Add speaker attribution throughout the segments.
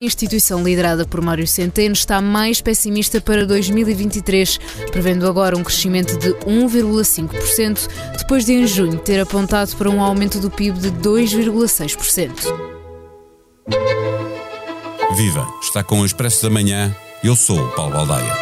Speaker 1: A instituição liderada por Mário Centeno está mais pessimista para 2023, prevendo agora um crescimento de 1,5%, depois de em junho ter apontado para um aumento do PIB de 2,6%.
Speaker 2: Viva! Está com o Expresso da Manhã. Eu sou o Paulo Baldaia.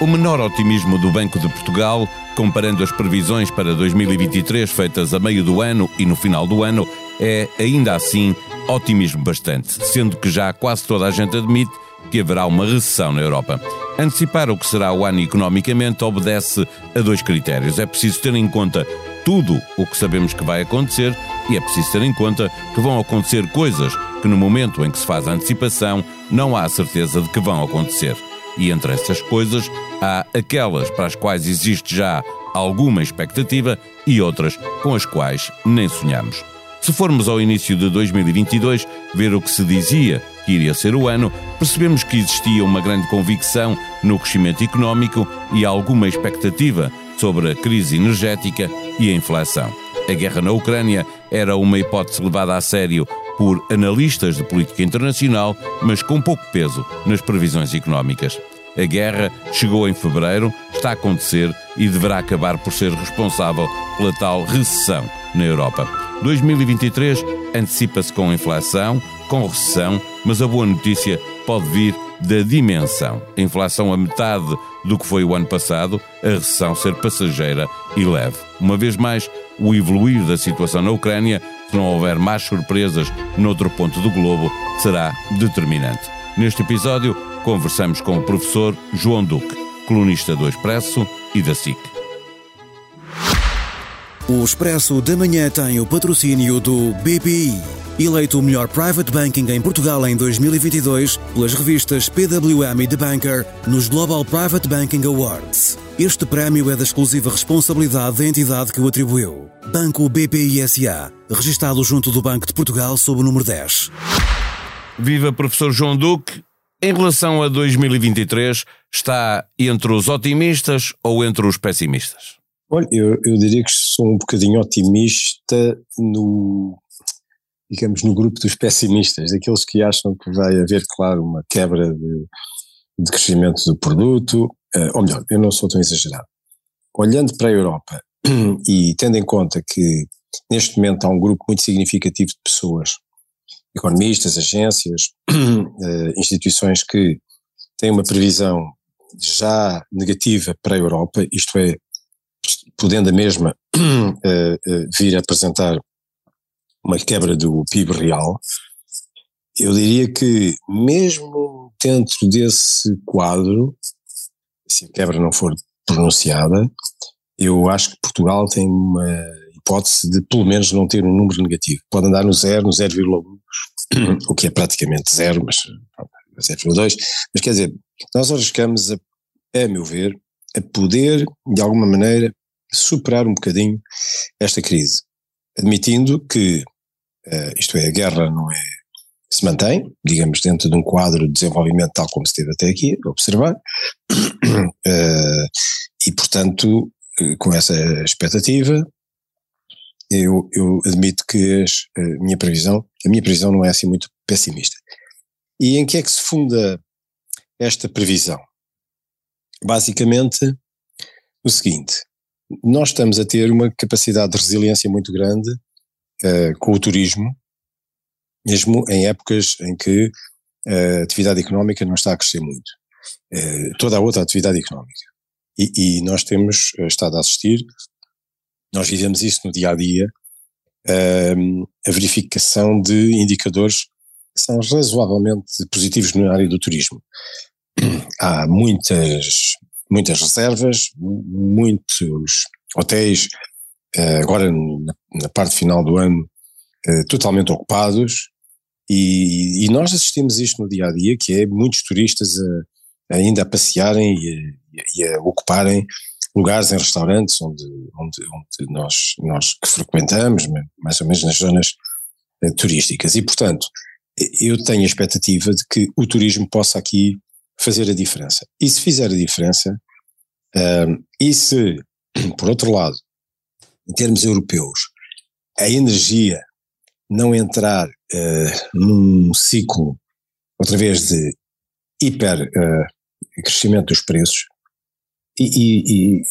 Speaker 2: O menor otimismo do Banco de Portugal comparando as previsões para 2023 feitas a meio do ano e no final do ano, é ainda assim otimismo bastante, sendo que já quase toda a gente admite que haverá uma recessão na Europa. Antecipar o que será o ano economicamente obedece a dois critérios. É preciso ter em conta tudo o que sabemos que vai acontecer e é preciso ter em conta que vão acontecer coisas que no momento em que se faz a antecipação não há certeza de que vão acontecer. E entre essas coisas há aquelas para as quais existe já alguma expectativa e outras com as quais nem sonhamos. Se formos ao início de 2022 ver o que se dizia que iria ser o ano, percebemos que existia uma grande convicção no crescimento económico e alguma expectativa sobre a crise energética e a inflação. A guerra na Ucrânia era uma hipótese levada a sério por analistas de política internacional, mas com pouco peso nas previsões económicas. A guerra chegou em fevereiro, está a acontecer e deverá acabar por ser responsável pela tal recessão na Europa. 2023 antecipa-se com inflação, com recessão, mas a boa notícia pode vir da dimensão. A inflação a metade do que foi o ano passado, a recessão ser passageira e leve. Uma vez mais, o evoluir da situação na Ucrânia, se não houver mais surpresas noutro ponto do globo, será determinante. Neste episódio, conversamos com o professor João Duque, colunista do Expresso e da SIC.
Speaker 3: O Expresso da Manhã tem o patrocínio do BPI, eleito o melhor private banking em Portugal em 2022 pelas revistas PWM e The Banker nos Global Private Banking Awards. Este prémio é da exclusiva responsabilidade da entidade que o atribuiu. Banco BPI SA, registado junto do Banco de Portugal sob o número 10.
Speaker 2: Viva professor João Duque, em relação a 2023, está entre os otimistas ou entre os pessimistas?
Speaker 4: Olha, eu, eu diria que sou um bocadinho otimista no, digamos, no grupo dos pessimistas, daqueles que acham que vai haver, claro, uma quebra de, de crescimento do produto, uh, ou melhor, eu não sou tão exagerado. Olhando para a Europa e tendo em conta que neste momento há um grupo muito significativo de pessoas economistas, agências, eh, instituições que têm uma previsão já negativa para a Europa, isto é, podendo a mesma eh, eh, vir a apresentar uma quebra do PIB real, eu diria que mesmo dentro desse quadro, se a quebra não for pronunciada, eu acho que Portugal tem uma hipótese de pelo menos não ter um número negativo. Pode andar no zero, no 0,1, o que é praticamente zero, mas 0,2. Mas quer dizer, nós arriscamos, a, a meu ver, a poder, de alguma maneira, superar um bocadinho esta crise, admitindo que, uh, isto é, a guerra não é, se mantém, digamos, dentro de um quadro de desenvolvimento tal como se teve até aqui, a observar, uh, e portanto, eh, com essa expectativa, eu, eu admito que as, a minha previsão, a minha previsão não é assim muito pessimista. E em que é que se funda esta previsão? Basicamente, o seguinte, nós estamos a ter uma capacidade de resiliência muito grande uh, com o turismo, mesmo em épocas em que a atividade económica não está a crescer muito. Uh, toda a outra atividade económica. E, e, nós temos estado a assistir nós vivemos isso no dia a dia, a verificação de indicadores que são razoavelmente positivos na área do turismo. Há muitas, muitas reservas, muitos hotéis, eh, agora na parte final do ano, eh, totalmente ocupados, e, e, nós assistimos isto no dia a dia, que é muitos turistas a, ainda a passearem e a, e a ocuparem lugares em restaurantes onde, onde, onde nós, nós que frequentamos, mais ou menos nas zonas eh, turísticas. E, portanto, eu tenho a expectativa de que o turismo possa aqui fazer a diferença. E se fizer a diferença, um, e se, por outro lado, em termos europeus, a energia não entrar uh, num ciclo, outra vez, de hiper uh, crescimento dos preços, e, e, e,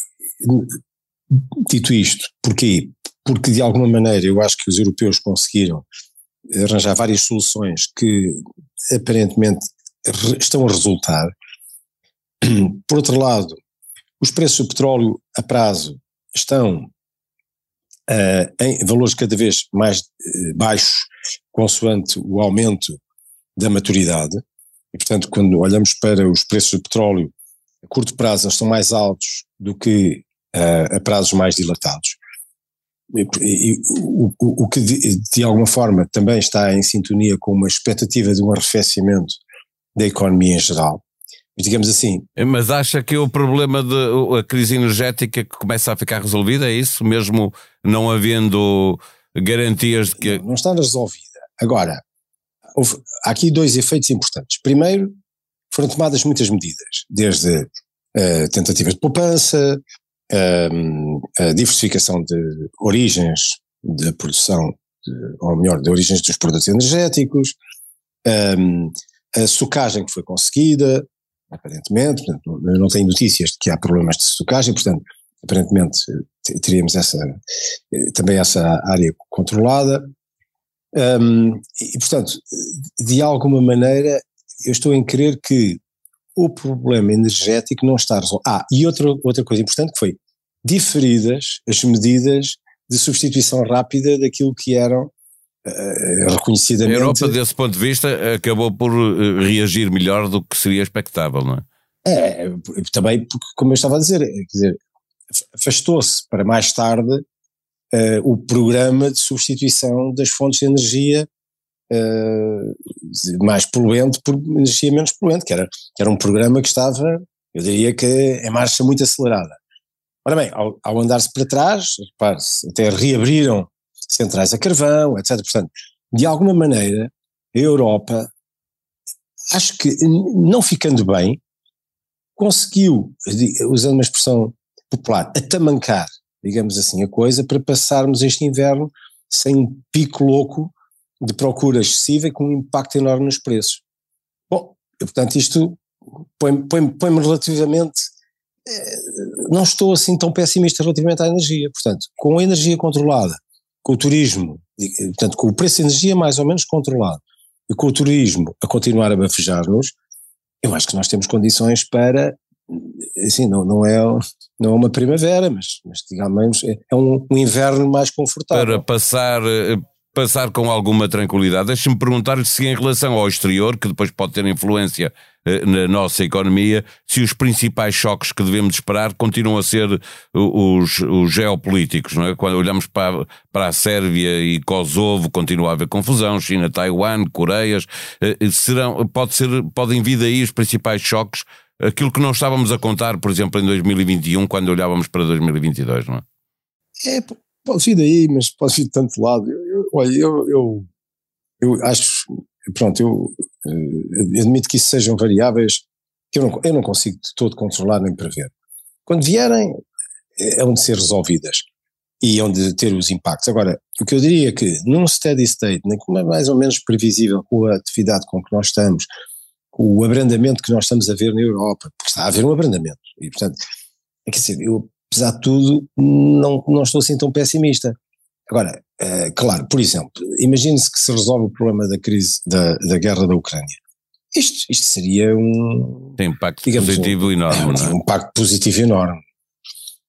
Speaker 4: dito isto, porquê? Porque de alguma maneira eu acho que os europeus conseguiram arranjar várias soluções que aparentemente estão a resultar. Por outro lado, os preços do petróleo a prazo estão uh, em valores cada vez mais uh, baixos, consoante o aumento da maturidade. E, portanto, quando olhamos para os preços do petróleo, a curto prazo eles estão mais altos do que uh, a prazos mais dilatados. E, e, o, o, que de, de, alguma forma também está em sintonia com uma expectativa de um arrefecimento da economia em geral. Digamos assim.
Speaker 2: Mas acha que o problema da crise energética começa a ficar resolvida? É isso? Mesmo não havendo garantias de que.
Speaker 4: Não, não está resolvida. Agora, houve, há aqui dois efeitos importantes. Primeiro, foram tomadas muitas medidas, desde uh, tentativas de poupança, uh, a diversificação de origens da produção, de, ou melhor, de origens dos produtos energéticos, um, a socagem que foi conseguida, aparentemente, portanto, não tenho notícias de que há problemas de socagem, portanto, aparentemente teríamos essa, também essa área controlada, um, e portanto, de alguma maneira, eu estou em crer que o problema energético não está resolvido. Ah, e outra, outra coisa importante que foi diferidas as medidas de substituição rápida daquilo que eram uh, reconhecidamente.
Speaker 2: A Europa, desse ponto de vista, acabou por uh, reagir melhor do que seria expectável, não é?
Speaker 4: É, também porque, como eu estava a dizer, quer dizer, afastou-se para mais tarde uh, o programa de substituição das fontes de energia uh, mais poluente por energia menos poluente, que era, que era um programa que estava, eu diria que em marcha muito acelerada. Ora bem, ao, ao andar-se para trás, repare-se, até reabriram centrais a carvão, etc. Portanto, de alguma maneira, a Europa, acho que não ficando bem, conseguiu, usando uma expressão popular, atamancar, digamos assim, a coisa para passarmos este inverno sem um pico louco de procura excessiva e com um impacto enorme nos preços. Bom, portanto, isto põe-me põe, põe relativamente. Eh, não estou assim tão pessimista relativamente à energia. Portanto, com a energia controlada, com o turismo, portanto, com o preço de energia mais ou menos controlado e com o turismo a continuar a bafejar-nos, eu acho que nós temos condições para, assim, não, não, é, não é uma primavera, mas, mas digamos, é, é um, um inverno mais confortável.
Speaker 2: Para passar eh, passar com alguma tranquilidade. Deixe-me perguntar-lhe se, em relação ao exterior, que depois pode ter influência eh, na nossa economia, se os principais choques que devemos esperar continuam a ser os, os geopolíticos. Não é? Quando olhamos para, para a Sérvia e Kosovo, continua a haver confusão, China, Taiwan, Coreias. Eh, serão, pode ser, podem vir daí os principais choques, aquilo que não estávamos a contar, por exemplo, em 2021, quando olhávamos para 2022, não é?
Speaker 4: É, pode vir daí, mas pode vir de tanto lado. Eu, eu, olha, eu, eu, eu acho, pronto, eu uh, admito que isso sejam variáveis que eu não, eu não consigo de todo controlar nem prever. Quando vierem, é onde ser resolvidas e onde ter os impactos. Agora, o que eu diria é que num steady state, nem como é mais ou menos previsível com a atividade com que nós estamos, com o abrandamento que nós estamos a ver na Europa, porque está a haver um abrandamento, e portanto, é que dizer, eu apesar de tudo, não, não estou assim tão pessimista. Agora, é, claro, por exemplo, imagine-se que se resolve o problema da crise da, da guerra da Ucrânia. Isto, isto seria um.
Speaker 2: Tem impacto digamos, positivo um, enorme, é,
Speaker 4: não é? Um impacto positivo enorme.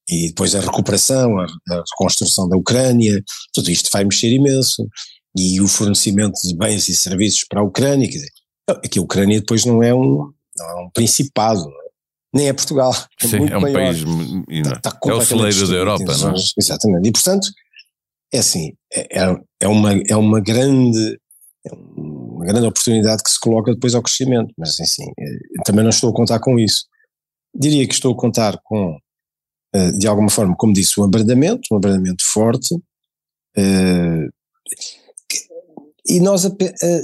Speaker 4: E depois a recuperação, a, a reconstrução da Ucrânia, tudo isto vai mexer imenso. E o fornecimento de bens e serviços para a Ucrânia, quer dizer, aqui a Ucrânia depois não é um, não é um principado, é? nem é Portugal.
Speaker 2: É Sim, é um maior. país. Está, está é o celeiro da Europa, não é?
Speaker 4: Exatamente. E portanto, é assim, é, é, é, uma, é uma grande. É uma grande oportunidade que se coloca depois ao crescimento, mas assim, é, também não estou a contar com isso. Diria que estou a contar com, eh, de alguma forma, como disse, um abrandamento, um abrandamento forte, eh, e nós,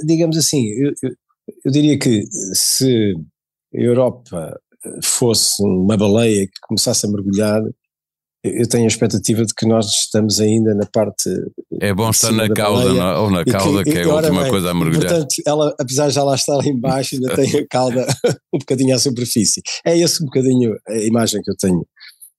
Speaker 4: digamos assim, eu, eu, eu diria que se a Europa fosse uma baleia que começasse a mergulhar, eu tenho a expectativa de que nós estamos ainda na parte.
Speaker 2: É bom estar na cauda baleia, ou na cauda, que, que, é a última bem, coisa a mergulhar.
Speaker 4: Portanto, ela, apesar de já lá estar em baixo, ainda tem a cauda um bocadinho à superfície. É esse um bocadinho a imagem que eu tenho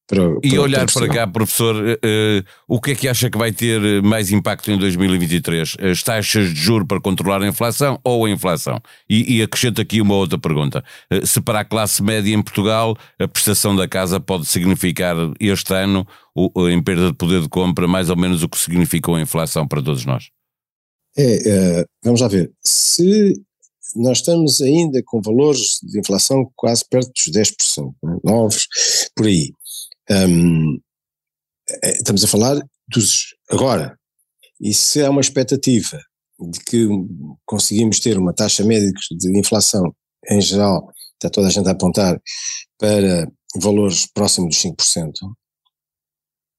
Speaker 4: para,
Speaker 2: e olhar para, cá, professor, uh, o que é que acha que vai ter mais impacto em 2023? As taxas de juros para controlar a inflação ou a inflação? E, e acrescento aqui uma outra pergunta. Uh, se para a classe média em Portugal a prestação da casa pode significar este ano, o, em perda de poder de compra, mais ou menos o que significou a inflação para todos nós?
Speaker 4: É, uh, vamos lá ver. Se nós estamos ainda com valores de inflação quase perto dos 10%, né? novos, por aí. Um, é, estamos a falar dos agora. E se há uma expectativa de que conseguimos ter uma taxa média de inflação em geral, está toda a gente a apontar para valores próximos dos 5%,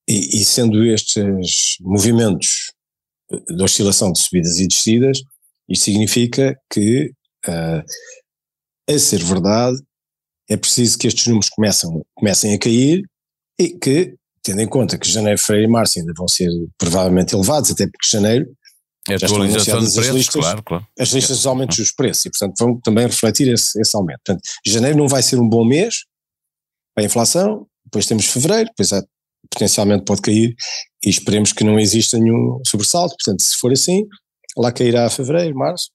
Speaker 4: e, e sendo estes movimentos de oscilação de subidas e descidas, isto significa que, uh, a ser verdade, é preciso que estes números comecem, comecem a cair e que, tendo em conta que janeiro, fevereiro e março ainda vão ser provavelmente elevados, até porque janeiro
Speaker 2: é a atualização de preços,
Speaker 4: listas,
Speaker 2: claro, claro.
Speaker 4: As listas dos aumentos dos preços e, portanto, vão também refletir esse, esse aumento. Portanto, janeiro não vai ser um bom mês para a inflação, depois temos fevereiro, depois potencialmente pode cair e esperemos que não exista nenhum sobressalto. Portanto, se for assim, lá cairá fevereiro, março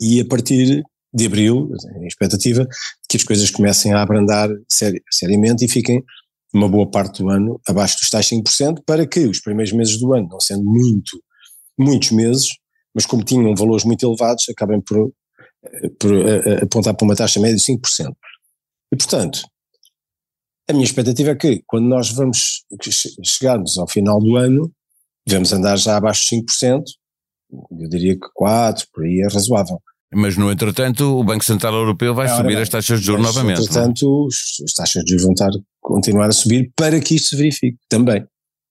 Speaker 4: e a partir de abril, a expectativa que as coisas comecem a abrandar seri seriamente e fiquem uma boa parte do ano abaixo dos tais 5%, para que os primeiros meses do ano, não sendo muito, muitos meses, mas como tinham valores muito elevados, acabem por, por apontar para uma taxa média de 5%. E, portanto, a minha expectativa é que, quando nós vamos chegarmos ao final do ano, devemos andar já abaixo de 5%, eu diria que 4%, por aí é razoável.
Speaker 2: Mas, no entretanto, o Banco Central Europeu vai subir bem, as taxas de juros novamente.
Speaker 4: É? Entretanto, as taxas de juros vão estar, continuar a subir para que isto se verifique também.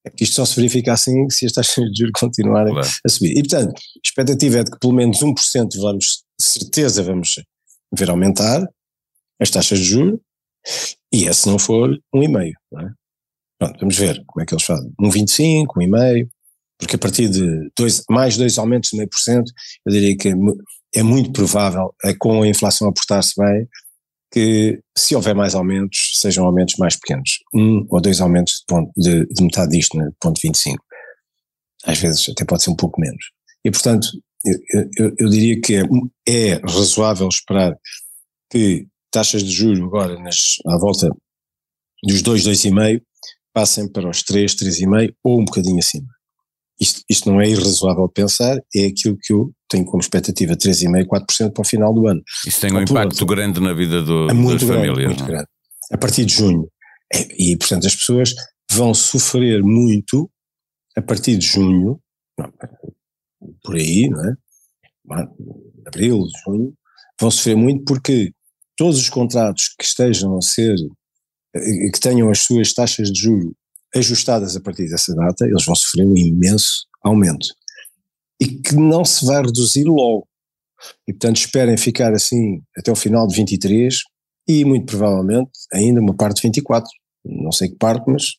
Speaker 4: É que isto só se verifica assim se as taxas de juros continuarem claro. a subir. E, portanto, a expectativa é de que pelo menos 1% vamos, certeza, vamos ver aumentar as taxas de juros, e é se não for, 1,5%. Não é? Pronto, vamos ver como é que eles fazem. 1,25%, 1,5%, porque a partir de dois, mais dois aumentos de meio por cento, eu diria que é muito provável, é, com a inflação a portar-se bem, que se houver mais aumentos, sejam aumentos mais pequenos. Um ou dois aumentos de, ponto, de, de metade disto, né, ponto 25. Às vezes até pode ser um pouco menos. E portanto, eu, eu, eu diria que é, é, razoável esperar que taxas de juros agora nas, à volta dos 2, 2,5 passem para os 3, 3,5 ou um bocadinho acima. Isto, isto não é irrazoável pensar, é aquilo que eu tenho como expectativa 3,5%, 4% para o final do ano.
Speaker 2: Isso tem um impacto grande na vida do,
Speaker 4: é muito
Speaker 2: das
Speaker 4: grande,
Speaker 2: famílias.
Speaker 4: Muito é? grande. A partir de junho. É, e, portanto, as pessoas vão sofrer muito a partir de junho, por aí, não é? Abril, junho, vão sofrer muito porque todos os contratos que estejam a ser, eh, que tenham as suas taxas de juro ajustadas a partir dessa data, eles vão sofrer um imenso aumento. E que não se vai reduzir logo. E portanto esperem ficar assim até o final de 23 e muito provavelmente ainda uma parte de 24. Não sei que parte, mas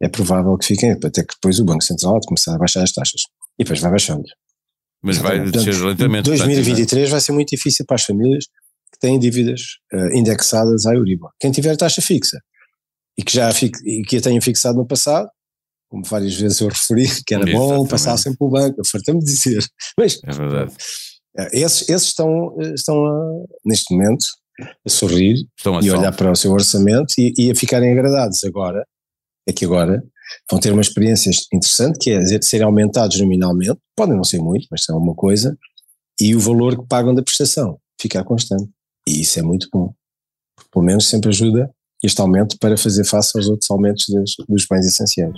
Speaker 4: é provável que fiquem, até que depois o Banco Central começar a baixar as taxas. E depois vai baixando.
Speaker 2: Mas vai descer lentamente.
Speaker 4: 2023 portanto, vai ser muito difícil para as famílias que têm dívidas uh, indexadas à Euribor. Quem tiver taxa fixa e que já e que a tenham fixado no passado, como várias vezes eu referi, que era Exatamente. bom passar sempre pelo banco, eu fartei-me dizer. Mas,
Speaker 2: é verdade.
Speaker 4: Eh, esses, esses estão, eh, estão a, neste momento a sorrir a e a olhar para o seu orçamento e, e, a ficarem agradados agora, é que agora vão ter uma experiência interessante que é serem aumentados nominalmente, podem não ser muito, mas são uma coisa, e o valor que pagam da prestação ficar constante. E isso é muito bom. Pelo menos sempre ajuda este aumento para fazer face aos outros aumentos dos, dos bens essenciais.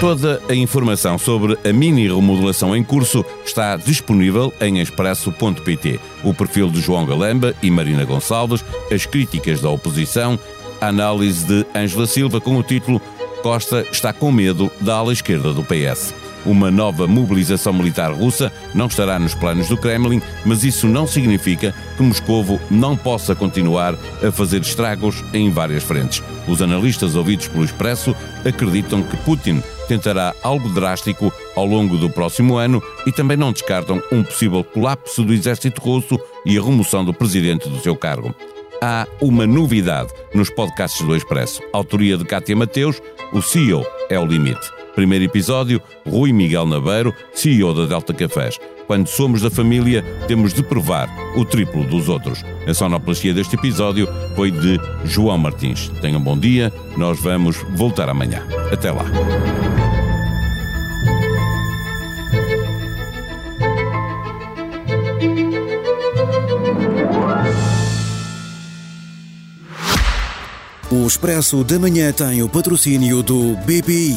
Speaker 2: Toda a informação sobre a mini remodelação em curso está disponível em expresso.pt. O perfil de João Galamba e Marina Gonçalves, as críticas da oposição, a análise de Ângela Silva com o título Costa está com medo da ala esquerda do PS. Uma nova mobilização militar russa não estará nos planos do Kremlin, mas isso não significa que Moscovo não possa continuar a fazer estragos em várias frentes. Os analistas ouvidos pelo Expresso acreditam que Putin tentará algo drástico ao longo do próximo ano e também não descartam um possível colapso do exército russo e a remoção do presidente do seu cargo. Há uma novidade nos podcasts do Expresso. Autoria de Cátia Mateus, o CEO é o limite. Primeiro episódio, Rui Miguel Naveiro, CEO da Delta Cafés. Quando somos da família, temos de provar o triplo dos outros. A sonoplastia deste episódio foi de João Martins. Tenham um bom dia, nós vamos voltar amanhã. Até lá.
Speaker 3: O Expresso da Manhã tem o patrocínio do BPI,